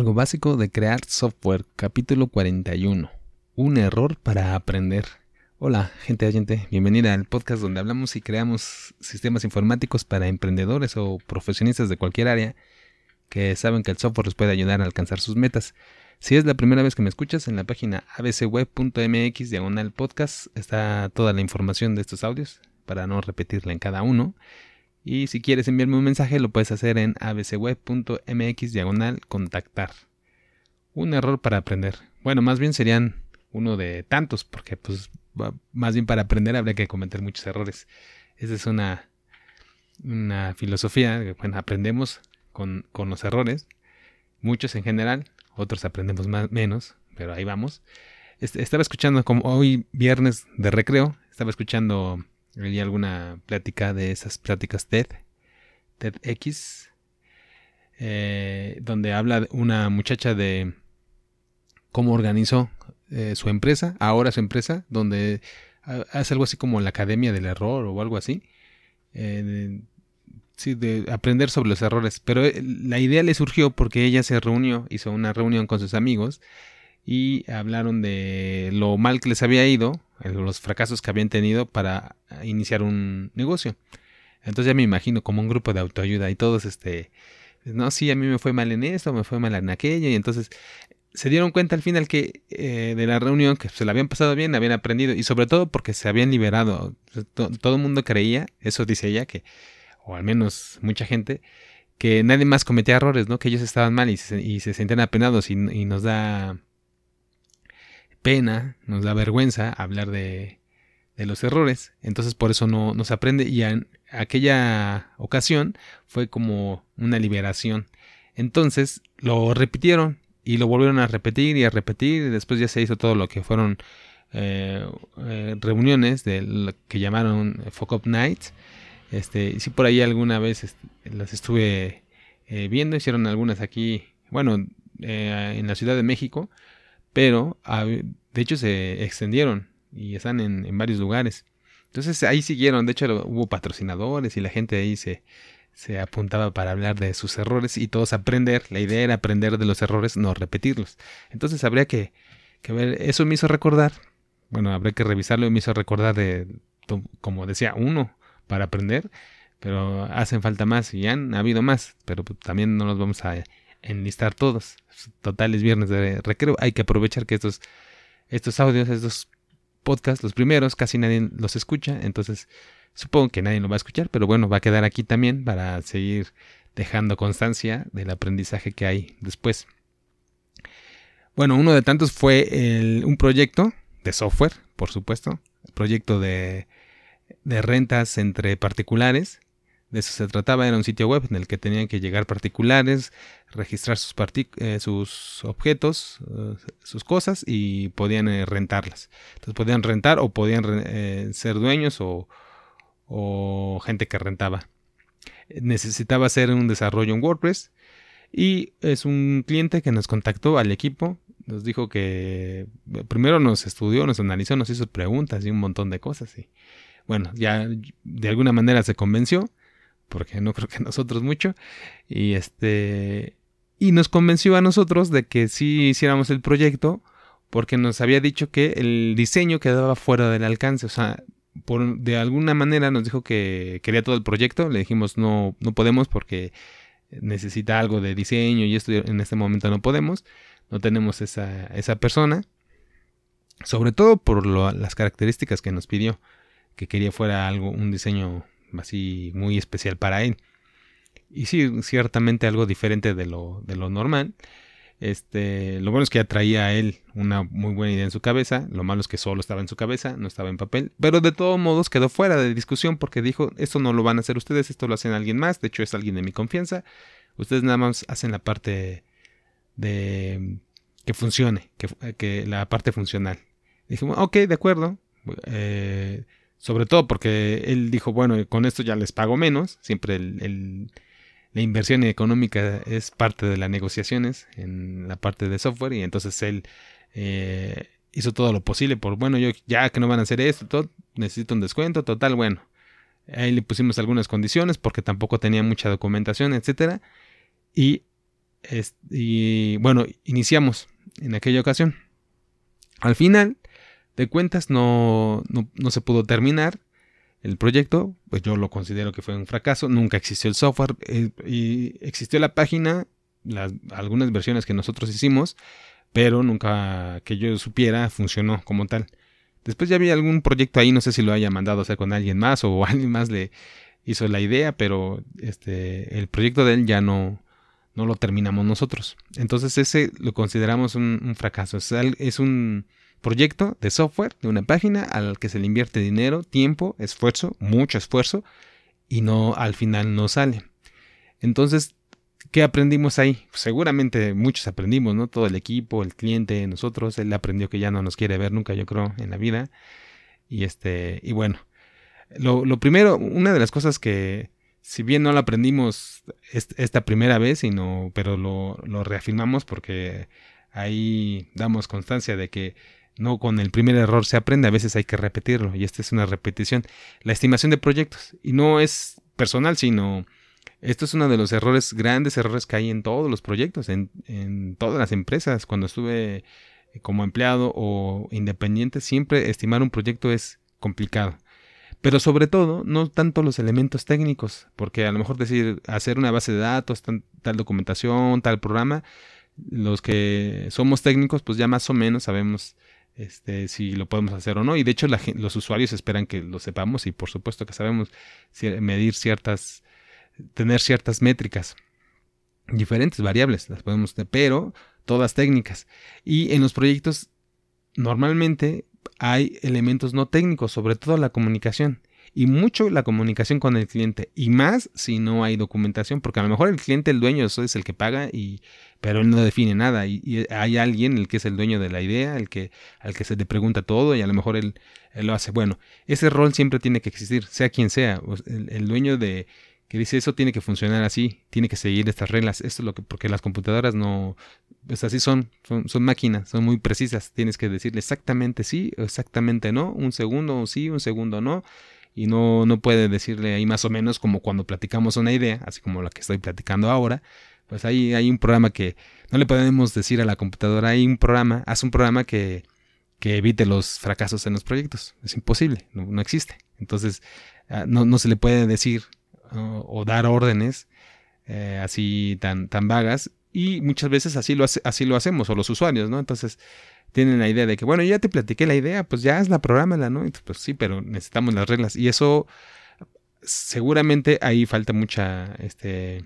Algo básico de crear software, capítulo 41. Un error para aprender. Hola, gente oyente, bienvenida al podcast donde hablamos y creamos sistemas informáticos para emprendedores o profesionistas de cualquier área que saben que el software les puede ayudar a alcanzar sus metas. Si es la primera vez que me escuchas, en la página abcweb.mx diagonal podcast está toda la información de estos audios para no repetirla en cada uno. Y si quieres enviarme un mensaje, lo puedes hacer en abcweb.mx diagonal contactar. Un error para aprender. Bueno, más bien serían uno de tantos, porque pues más bien para aprender habría que cometer muchos errores. Esa es una, una filosofía. Bueno, aprendemos con, con los errores. Muchos en general, otros aprendemos más, menos, pero ahí vamos. Estaba escuchando, como hoy viernes de recreo, estaba escuchando Leí alguna plática de esas pláticas TED, TEDx, eh, donde habla una muchacha de cómo organizó eh, su empresa, ahora su empresa, donde hace algo así como la Academia del Error o algo así. Eh, sí, de aprender sobre los errores. Pero la idea le surgió porque ella se reunió, hizo una reunión con sus amigos y hablaron de lo mal que les había ido, los fracasos que habían tenido para iniciar un negocio. Entonces ya me imagino como un grupo de autoayuda y todos este, no, sí, a mí me fue mal en esto, me fue mal en aquello y entonces se dieron cuenta al final que eh, de la reunión que se la habían pasado bien, habían aprendido y sobre todo porque se habían liberado. todo el mundo creía, eso dice ella, que, o al menos mucha gente, que nadie más cometía errores, ¿no? Que ellos estaban mal y se, y se sentían apenados y nos da pena, nos da vergüenza hablar de, de los errores. Entonces por eso no, no se aprende y en aquella ocasión fue como una liberación. Entonces lo repitieron y lo volvieron a repetir y a repetir y después ya se hizo todo lo que fueron eh, eh, reuniones de lo que llamaron Fuck Up Nights. Este, sí por ahí alguna vez este, las estuve eh, viendo, hicieron algunas aquí, bueno, en la Ciudad de México, pero de hecho se extendieron y están en, varios lugares. Entonces ahí siguieron, de hecho hubo patrocinadores y la gente ahí se, se apuntaba para hablar de sus errores y todos aprender. La idea era aprender de los errores, no repetirlos. Entonces habría que, que ver, eso me hizo recordar, bueno, habría que revisarlo y me hizo recordar de, como decía, uno para aprender, pero hacen falta más y han habido más, pero también no los vamos a enlistar todos. Total es viernes de recreo. Hay que aprovechar que estos, estos audios, estos podcasts, los primeros, casi nadie los escucha. Entonces, supongo que nadie lo va a escuchar, pero bueno, va a quedar aquí también para seguir dejando constancia del aprendizaje que hay después. Bueno, uno de tantos fue un proyecto de software, por supuesto, proyecto de, de rentas entre particulares de eso se trataba, era un sitio web en el que tenían que llegar particulares, registrar sus, eh, sus objetos, eh, sus cosas y podían eh, rentarlas. Entonces podían rentar o podían ser dueños o, gente que rentaba. Necesitaba hacer un desarrollo en WordPress y es un cliente que nos contactó al equipo. Nos dijo que primero nos estudió, nos analizó, nos hizo preguntas y un montón de cosas. Y bueno, ya de alguna manera se convenció porque no creo que nosotros mucho. Y este. Y nos convenció a nosotros de que sí hiciéramos el proyecto. Porque nos había dicho que el diseño quedaba fuera del alcance. O sea, por, de alguna manera nos dijo que quería todo el proyecto. Le dijimos no, no podemos porque necesita algo de diseño y esto en este momento no podemos. No tenemos esa, esa persona. Sobre todo por las características que nos pidió. Que quería fuera algo, un diseño así muy especial para él. Y sí, ciertamente algo diferente de lo, de lo normal. Este, lo bueno es que ya traía a él una muy buena idea en su cabeza. Lo malo es que solo estaba en su cabeza, no estaba en papel. Pero de todos modos quedó fuera de discusión porque dijo, esto no lo van a hacer ustedes, esto lo hacen alguien más. De hecho es alguien de mi confianza. Ustedes nada más hacen la parte de que funcione, que, que la parte funcional. Dijimos, ok, de acuerdo. Eh, sobre todo porque él dijo, bueno, con esto ya les pago menos. Siempre la inversión económica es parte de las negociaciones en la parte de software. Y entonces él eh, hizo todo lo posible por, bueno, yo ya que no van a hacer esto, todo, necesito un descuento, total, bueno. Ahí le pusimos algunas condiciones porque tampoco tenía mucha documentación, etcétera. Y y bueno, iniciamos en aquella ocasión. Al final de cuentas no, no, se pudo terminar el proyecto, pues yo lo considero que fue un fracaso, nunca existió el software eh, y existió la página, las, algunas versiones que nosotros hicimos, pero nunca que yo supiera funcionó como tal. Después ya había algún proyecto ahí, no sé si lo haya mandado a hacer con alguien más o alguien más le hizo la idea, pero este el proyecto de él ya no, no lo terminamos nosotros. Entonces ese lo consideramos un, fracaso. Es, un proyecto de software, de una página al que se le invierte dinero, tiempo, esfuerzo, mucho esfuerzo, y no al final no sale. Entonces, ¿qué aprendimos ahí? seguramente muchos aprendimos, ¿no? Todo el equipo, el cliente, nosotros, él aprendió que ya no nos quiere ver nunca, yo creo, en la vida. Y este, y bueno, lo, primero, una de las cosas que, si bien no lo aprendimos esta primera vez, sino, pero lo reafirmamos porque ahí damos constancia de que no con el primer error se aprende, a veces hay que repetirlo y esta es una repetición. La estimación de proyectos y no es personal, sino esto es uno de los errores, grandes errores que hay en todos los proyectos, en, en todas las empresas. Cuando estuve como empleado o independiente, siempre estimar un proyecto es complicado. Pero sobre todo, no tanto los elementos técnicos, porque a lo mejor decir, hacer una base de datos, tal documentación, tal programa, los que somos técnicos, pues ya más o menos sabemos este, si lo podemos hacer o no. Y de hecho los usuarios esperan que lo sepamos y por supuesto que sabemos medir ciertas, tener ciertas métricas, diferentes variables, las podemos, pero todas técnicas. Y en los proyectos normalmente hay elementos no técnicos, sobre todo la comunicación. Y mucho la comunicación con el cliente. Y más si no hay documentación. Porque a lo mejor el cliente, el dueño, eso es el que paga, y, pero él no define nada. Y, hay alguien, el que es el dueño de la idea, el que, al que se le pregunta todo, y a lo mejor él, lo hace. Bueno, ese rol siempre tiene que existir, sea quien sea. el dueño de, que dice eso tiene que funcionar así, tiene que seguir estas reglas. Esto es lo que, porque las computadoras no, pues así son, son, máquinas, son muy precisas. Tienes que decirle exactamente sí, exactamente no, un segundo sí, un segundo no. Y no, no puede decirle ahí más o menos como cuando platicamos una idea, así como la que estoy platicando ahora. Pues ahí hay un programa que no le podemos decir a la computadora, hay un programa, haz un programa que, que evite los fracasos en los proyectos. Es imposible, no, existe. Entonces, ah, no, no se le puede decir o, dar órdenes eh, así tan, tan vagas y muchas veces así lo, así lo hacemos o los usuarios, ¿no? Entonces tienen la idea de que, bueno, ya te platiqué la idea, pues ya hazla, prográmala, ¿no? pues sí, pero necesitamos las reglas y eso seguramente ahí falta mucha este,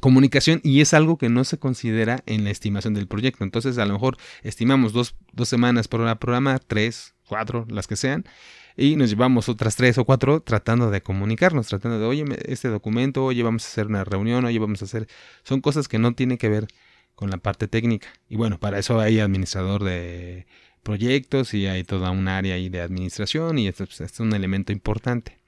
comunicación y es algo que no se considera en la estimación del proyecto. Entonces a lo mejor estimamos dos, dos semanas para programa, tres, cuatro, las que sean, y nos llevamos otras tres o cuatro tratando de comunicarnos, tratando de, oye, este documento, oye, vamos a hacer una reunión, oye, vamos a hacer... Son cosas que no tienen que ver con la parte técnica. Y bueno, para eso hay administrador de proyectos y hay toda un área ahí de administración y esto, pues, es un elemento importante.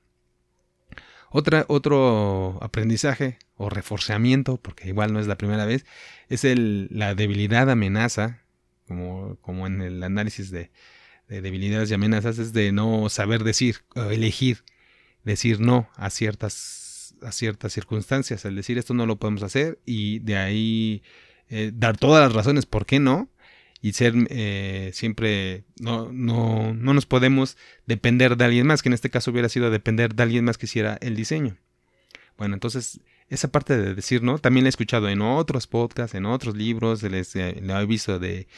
Otra, otro aprendizaje o reforzamiento, porque igual no es la primera vez, es el, la debilidad amenaza, como, como en el análisis de, de debilidades y amenazas es de no saber decir, elegir, decir no a ciertas, a ciertas circunstancias, el decir esto no lo podemos hacer y de ahí eh, dar todas las razones por qué no y ser eh, siempre, no, no, no nos podemos depender de alguien más, que en este caso hubiera sido depender de alguien más que hiciera el diseño. Bueno, entonces esa parte de decir no, también la he escuchado en otros podcasts, en otros libros, les, eh, he visto de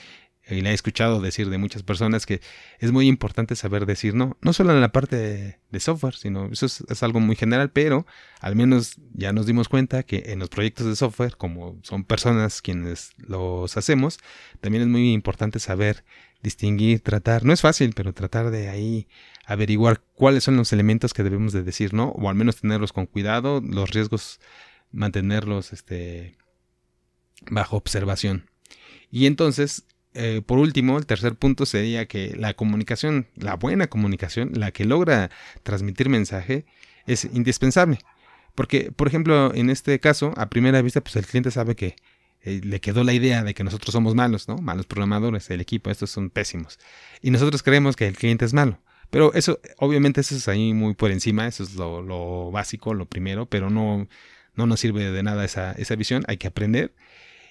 y le he escuchado decir de muchas personas que es muy importante saber decir no, no solo en la parte de, software, sino eso es, algo muy general, pero al menos ya nos dimos cuenta que en los proyectos de software, como son personas quienes los hacemos, también es muy importante saber distinguir, tratar, no es fácil, pero tratar de ahí averiguar cuáles son los elementos que debemos de decir no, o al menos tenerlos con cuidado, los riesgos mantenerlos este, bajo observación. Y entonces eh, por último, el tercer punto sería que la comunicación, la buena comunicación, la que logra transmitir mensaje, es indispensable. Porque, por ejemplo, en este caso, a primera vista, pues el cliente sabe que eh, le quedó la idea de que nosotros somos malos, ¿no? Malos programadores, el equipo, estos son pésimos. Y nosotros creemos que el cliente es malo. Pero eso, obviamente, eso es ahí muy por encima, eso es lo, lo básico, lo primero, pero no, no nos sirve de nada esa, esa visión, hay que aprender.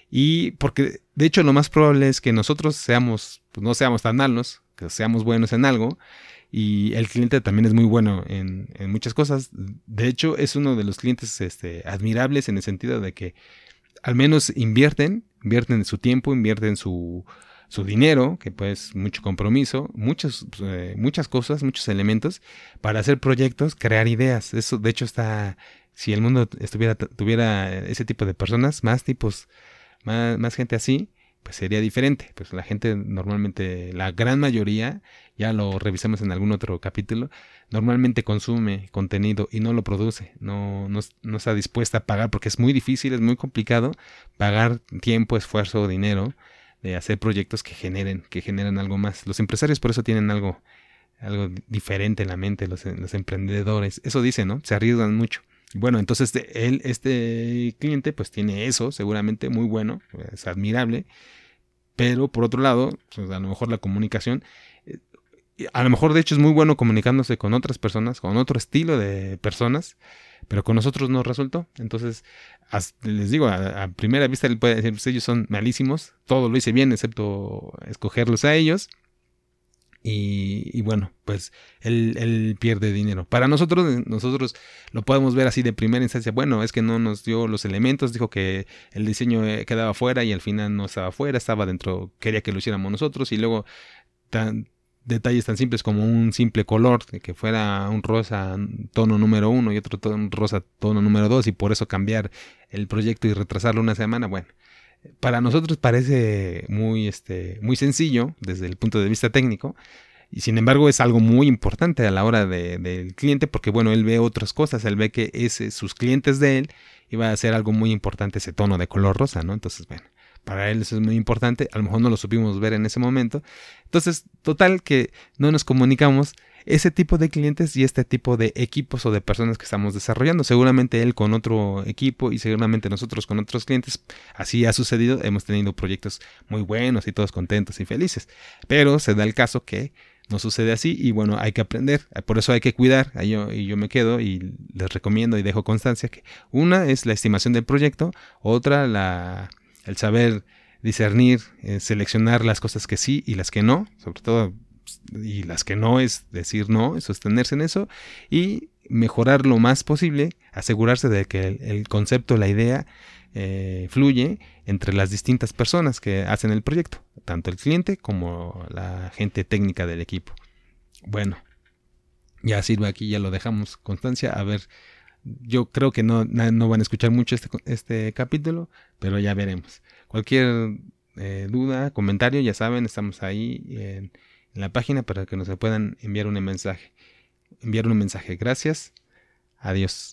Y porque de hecho lo más probable es que nosotros seamos, pues no seamos tan malos, que seamos buenos en algo, y el cliente también es muy bueno en, en, muchas cosas. De hecho, es uno de los clientes este, admirables en el sentido de que al menos invierten, invierten su tiempo, invierten su, su dinero, que pues mucho compromiso, muchas, eh, muchas cosas, muchos elementos para hacer proyectos, crear ideas. Eso de hecho está, si el mundo estuviera, tuviera ese tipo de personas, más tipos, más, gente así, pues sería diferente. Pues la gente normalmente, la gran mayoría, ya lo revisamos en algún otro capítulo, normalmente consume contenido y no lo produce, no, no, no, está dispuesta a pagar porque es muy difícil, es muy complicado pagar tiempo, esfuerzo, dinero de hacer proyectos que generen, que generen algo más. Los empresarios por eso tienen algo, algo diferente en la mente, los, los emprendedores. Eso dice, ¿no? Se arriesgan mucho. Bueno, entonces él, este cliente pues tiene eso, seguramente muy bueno, es admirable, pero por otro lado, pues a lo mejor la comunicación, eh, a lo mejor de hecho es muy bueno comunicándose con otras personas, con otro estilo de personas, pero con nosotros no resultó. Entonces, les digo, a, primera vista él puede decir, pues ellos son malísimos, todo lo hice bien excepto escogerlos a ellos. Y, bueno, pues él, pierde dinero. Para nosotros, nosotros lo podemos ver así de primera instancia. Bueno, es que no nos dio los elementos, dijo que el diseño eh, quedaba fuera y al final no estaba fuera, estaba dentro, quería que lo hiciéramos nosotros y luego tan, detalles tan simples como un simple color, que fuera un rosa tono número uno y otro tono, rosa tono número dos y por eso cambiar el proyecto y retrasarlo una semana, bueno, para nosotros parece muy, este, muy sencillo desde el punto de vista técnico y sin embargo es algo muy importante a la hora de, del cliente porque bueno, él ve otras cosas, él ve que ese, sus clientes de él iba a ser algo muy importante ese tono de color rosa, ¿no? Entonces, bueno, para él eso es muy importante, a lo mejor no lo supimos ver en ese momento. Entonces, total que no nos comunicamos ese tipo de clientes y este tipo de equipos o de personas que estamos desarrollando. Seguramente él con otro equipo y seguramente nosotros con otros clientes. Así ha sucedido, hemos tenido proyectos muy buenos y todos contentos y felices. Pero se da el caso que no sucede así y bueno, hay que aprender. Por eso hay que cuidar. Ahí yo, y yo me quedo y les recomiendo y dejo constancia que una es la estimación del proyecto, otra la el saber discernir, eh, seleccionar las cosas que sí y las que no, sobre todo, y las que no es decir no, sostenerse en eso, y mejorar lo más posible, asegurarse de que el, concepto, la idea, eh, fluye entre las distintas personas que hacen el proyecto, tanto el cliente como la gente técnica del equipo. Bueno, ya sirve aquí, ya lo dejamos constancia, a ver yo creo que no, no van a escuchar mucho este, este capítulo, pero ya veremos. Cualquier eh, duda, comentario, ya saben, estamos ahí en, en, la página para que nos puedan enviar un mensaje. Enviar un mensaje. Gracias. Adiós.